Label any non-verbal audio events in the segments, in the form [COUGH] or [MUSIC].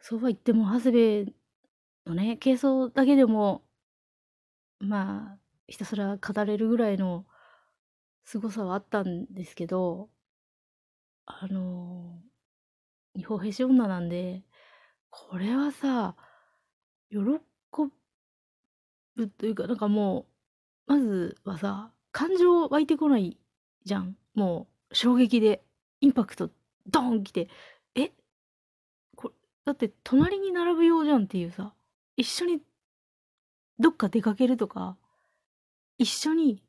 そうは言っても、長谷部のね、軽装だけでも、まあ、ひたすら語れるぐらいの凄さはあったんですけど、あの、二方へし女なんで、これはさ、喜ぶというか、なんかもう、まずはさ、感情湧いてこないじゃん。もう、衝撃で、インパクト、ドーン来て、だって隣に並ぶようじゃんっていうさ、一緒にどっか出かけるとか、一緒に、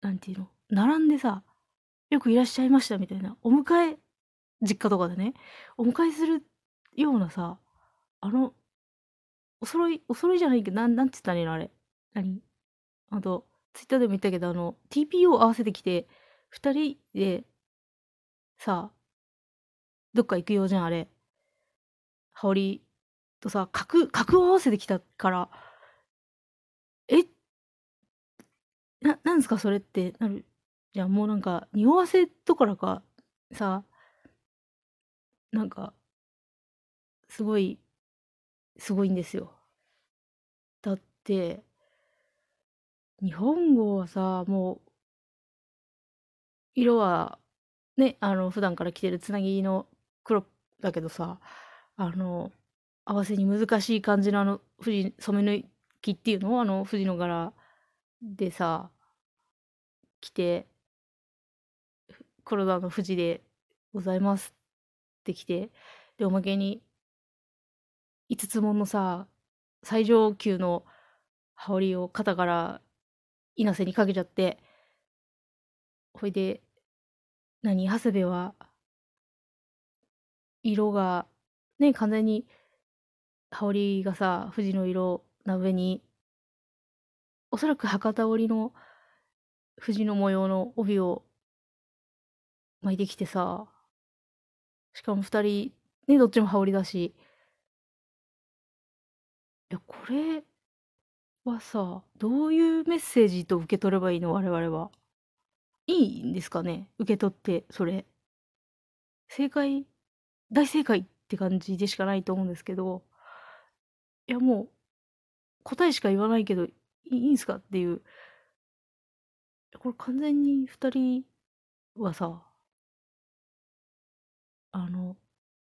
なんていうの、並んでさ、よくいらっしゃいましたみたいな、お迎え、実家とかでね、お迎えするようなさ、あの、お揃い、お揃いじゃないけど、なん、なんて言ったらいいのあれ。何？あと、ツイッターでも言ったけど、あの、TPO 合わせてきて、二人で、さ、どっか行くようじゃん、あれ。羽織とさ、格、格を合わせてきたから、え？な、なんですかそれってなる。じゃあもうなんか、匂わせとからか、さ、なんか、すごい、すごいんですよ。だって、日本語はさ、もう、色は、ね、あの、普段から着てるつなぎの黒だけどさ、あの、合わせに難しい感じのあの、富士、染め抜きっていうの？をあの、富士の柄でさ、着て、黒田の富士でございますって来て、で、おまけに、五つ門のさ、最上級の羽織を肩から稲瀬にかけちゃって、ほいで、何、長谷部は、色が、ね、完全に、羽織がさ、富士の色な上に、おそらく博多織の富士の模様の帯を巻いてきてさ、しかも二人、ね、どっちも羽織だし、いや、これはさ、どういうメッセージと受け取ればいいの？我々は。いいんですかね？受け取って、それ。正解、大正解って感じでしかないと思うんですけど、いやもう、答えしか言わないけど、いいんすかっていう。これ完全に二人はさ、あの、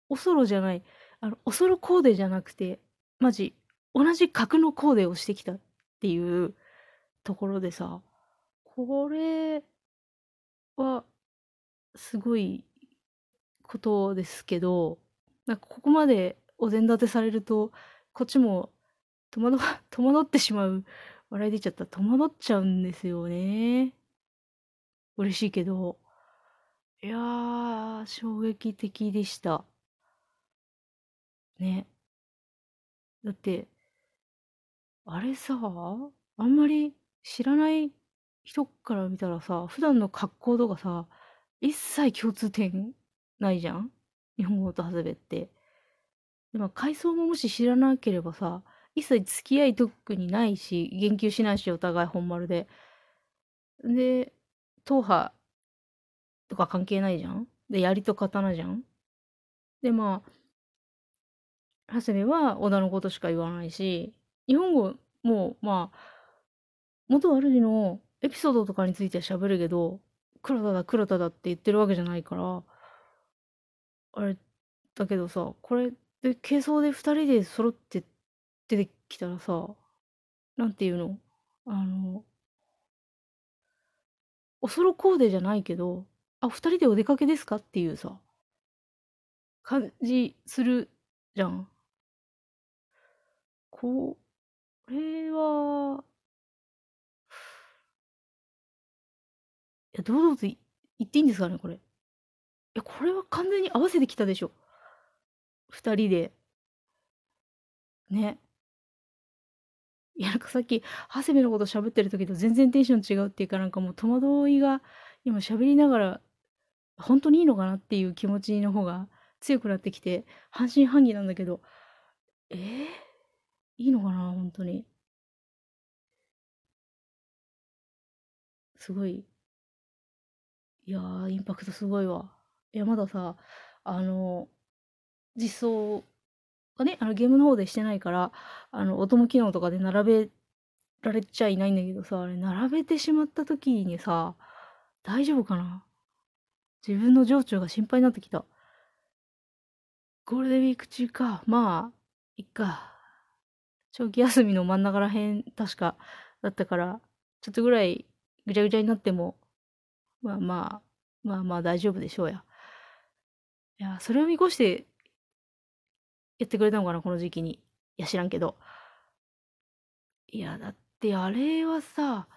おそろじゃない、あの、おそろコーデじゃなくて、マジ、同じ格のコーデをしてきたっていうところでさ、これは、すごいことですけど、なんかここまでお膳立てされると、こっちも戸惑 [LAUGHS] 戸惑ってしまう。笑い出ちゃった。戸惑っちゃうんですよね。嬉しいけど。いやー、衝撃的でした。ね。だって、あれさ、あんまり知らない人から見たらさ、普段の格好とかさ、一切共通点ないじゃん？日本語と長谷部って。でも、階層ももし知らなければさ、一切付き合い特にないし、言及しないし、お互い本丸で。で、党派とか関係ないじゃん？で、槍と刀じゃん？で、まあ、長谷部は織田のことしか言わないし、日本語も、まあ、元主のエピソードとかについては喋るけど、黒田だ黒田だって言ってるわけじゃないから、あれ、だけどさ、これで軽装で二人で揃って出てきたらさ、なんていうの？あの、おそろコーデじゃないけど、あ、二人でお出かけですかっていうさ、感じするじゃん。これは、や、堂々と言っていいんですかね、これ。や、これは完全に合わせてきたでしょ。二人で。ね。いや、なんかさっき、長谷部のこと喋ってる時と全然テンション違うっていうかなんかもう戸惑いが今喋りながら、本当にいいのかなっていう気持ちの方が強くなってきて、半信半疑なんだけど、えー、いいのかな、本当に。すごいいやー、インパクトすごいわ。いや、まださ、あの、実装がね、あのゲームの方でしてないから、あの、音も機能とかで並べられちゃいないんだけどさ、あれ、並べてしまった時にさ、大丈夫かな？自分の情緒が心配になってきた。ゴールデンウィーク中か。まあ、いっか。長期休みの真ん中らへん、確か、だったから、ちょっとぐらいぐちゃぐちゃになっても、まあまあ、まあまあ大丈夫でしょうや。いや、それを見越してやってくれたのかな、この時期に。いや、知らんけど。いや、だってあれはさ、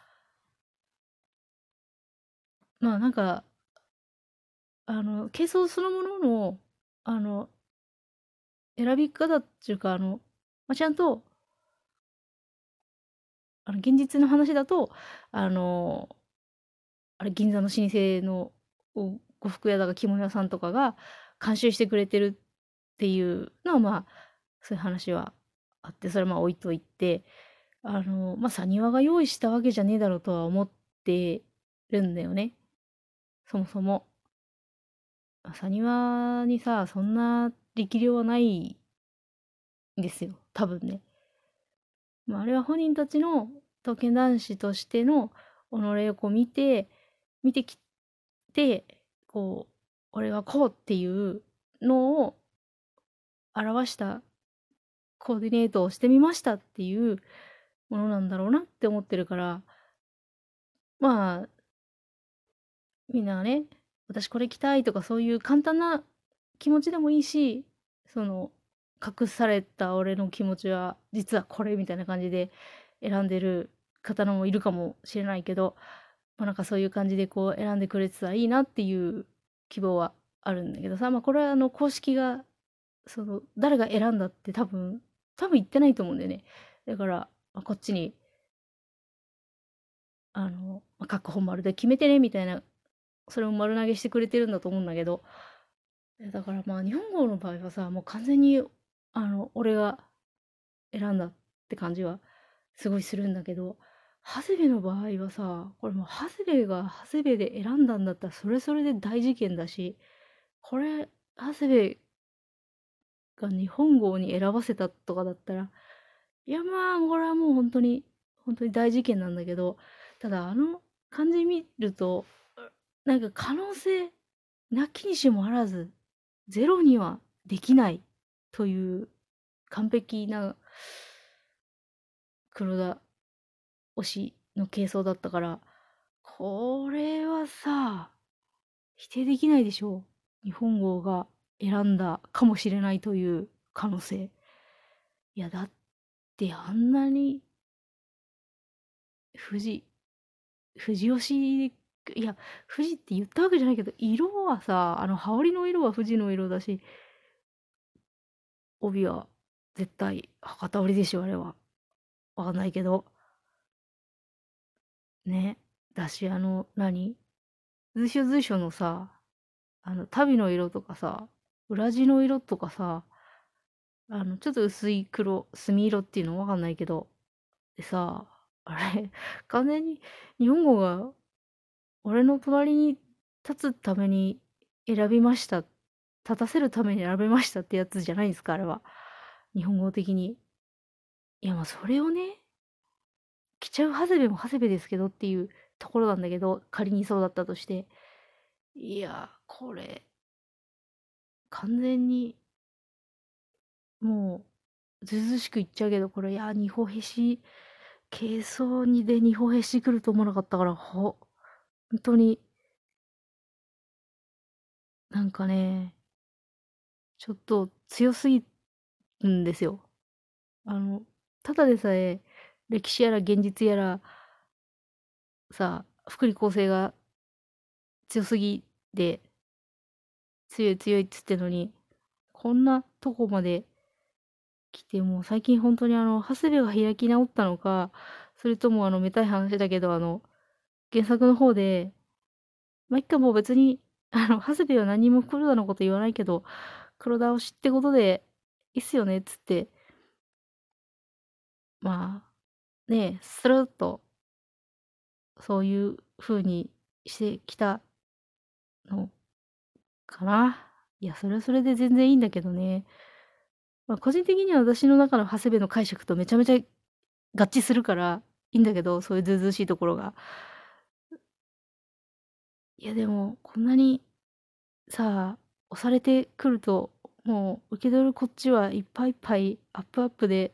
まあなんか、あの、軽装そのものの、あの、選び方っていうか、あの、まあ、ちゃんと、あの、現実の話だと、あの、あれ、銀座の老舗の呉服屋だか着物屋さんとかが監修してくれてるっていうのは、まあ、そういう話はあって、それはまあ置いといて、あの、まあ、サニワが用意したわけじゃねえだろうとは思ってるんだよね。そもそも。サニワにさ、そんな力量はないんですよ。多分ね。まあ、あれは本人たちの刀剣男子としての己をこう見て、見てきて、こう、俺はこうっていうのを表したコーディネートをしてみましたっていうものなんだろうなって思ってるから、まあ、みんながね、私これ着たいとかそういう簡単な気持ちでもいいし、その、隠された俺の気持ちは実はこれみたいな感じで選んでる方のもいるかもしれないけど、まあ、なんかそういう感じでこう選んでくれてたらいいなっていう希望はあるんだけどさ、まあこれはあの公式がその、誰が選んだって多分、多分言ってないと思うんだよね。だから、まあ、こっちに、あの、まあ、各本丸で決めてね、みたいな、それを丸投げしてくれてるんだと思うんだけど、だからまあ日本語の場合はさ、もう完全に、あの、俺が選んだって感じはすごいするんだけど、長谷部の場合はさ、これもう長谷部が長谷部で選んだんだったらそれそれで大事件だし、これ、長谷部が日本語に選ばせたとかだったら、いやまあ、これはもう本当に、本当に大事件なんだけど、ただあの感じ見ると、なんか可能性、なきにしもあらず、ゼロにはできないという完璧な黒田推しの軽装だったから、これはさ、否定できないでしょう。日本語が選んだかもしれないという可能性。いや、だってあんなに、富士、富士吉、いや、富士って言ったわけじゃないけど、色はさ、あの、羽織の色は富士の色だし、帯は絶対博多織でしょ、あれは。わかんないけど。ね。だし、あの、何？随所随所のさ、あの、旅の色とかさ、裏地の色とかさ、あの、ちょっと薄い黒、墨色っていうのわかんないけど、でさ、あれ、完全に日本語が俺の隣に立つために選びました。立たせるために選びましたってやつじゃないんですか、あれは。日本語的に。いや、まあそれをね、着ちゃう長谷部も長谷部ですけどっていうところなんだけど、仮にそうだったとして。いや、これ、完全に、もう、ずずしく言っちゃうけど、これ、いや、二歩へし、軽装にで二歩へし来ると思わなかったから、ほ、本当に、なんかね、ちょっと強すぎるんですよ。あの、ただでさえ、歴史やら現実やら、さ、福利厚生が強すぎで、強い強いっつってのに、こんなとこまで来て、もう最近本当にあの、長谷部が開き直ったのか、それともあの、めたい話だけど、あの、原作の方で、まあ、一回もう別に、あの、長谷部は何も黒田のこと言わないけど、黒田推しってことで、いいっすよね、っつって、まあ、ね、スルッと、そういう風にしてきたのかな。いや、それはそれで全然いいんだけどね。まあ、個人的には私の中の長谷部の解釈とめちゃめちゃ合致するからいいんだけど、そういうずうずうしいところが。いやでも、こんなにさあ、押されてくると、もう受け取るこっちはいっぱいいっぱいアップアップで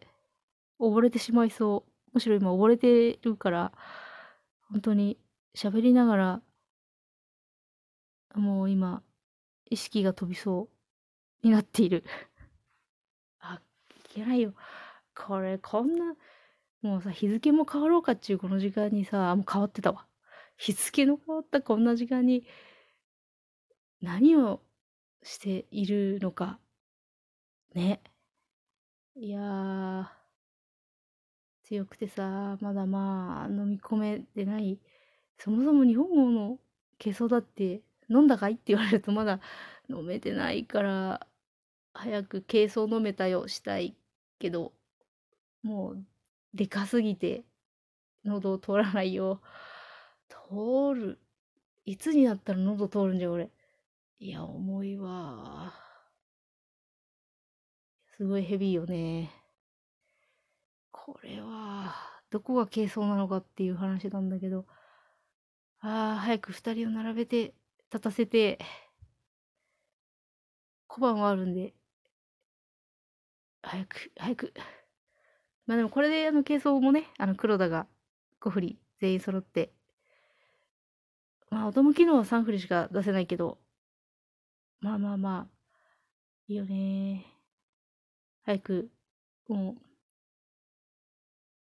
溺れてしまいそう。むしろ今溺れてるから、ほんとに喋りながらもう今、意識が飛びそうになっている。あ、いけないよ。これこんな、もうさ、日付も変わろうかっちゅうこの時間にさ、もう変わってたわ。日付の変わったこんな時間に何をしているのか。ね。いや。強くてさ、まだまあ飲み込めてない。そもそも日本語の珪藻だって飲んだかいって言われるとまだ飲めてないから、早く珪藻飲めたよしたいけど、もうでかすぎて喉を通らないよ。通る。いつになったら喉通るんじゃ俺。いや、重いわ。すごいヘビーよね。これは、どこが軽装なのかっていう話なんだけど。ああ、早く2人を並べて、立たせて。小判はあるんで。早く、早く。まあでもこれであの軽装もね、あの黒田が5振り全員揃って。まあ、音向きのは3振りしか出せないけど、まあまあまあ、いいよね。早く、もう、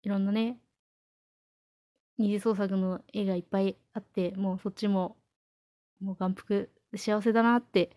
いろんなね、二次創作の絵がいっぱいあって、もうそっちも、もう眼福幸せだなって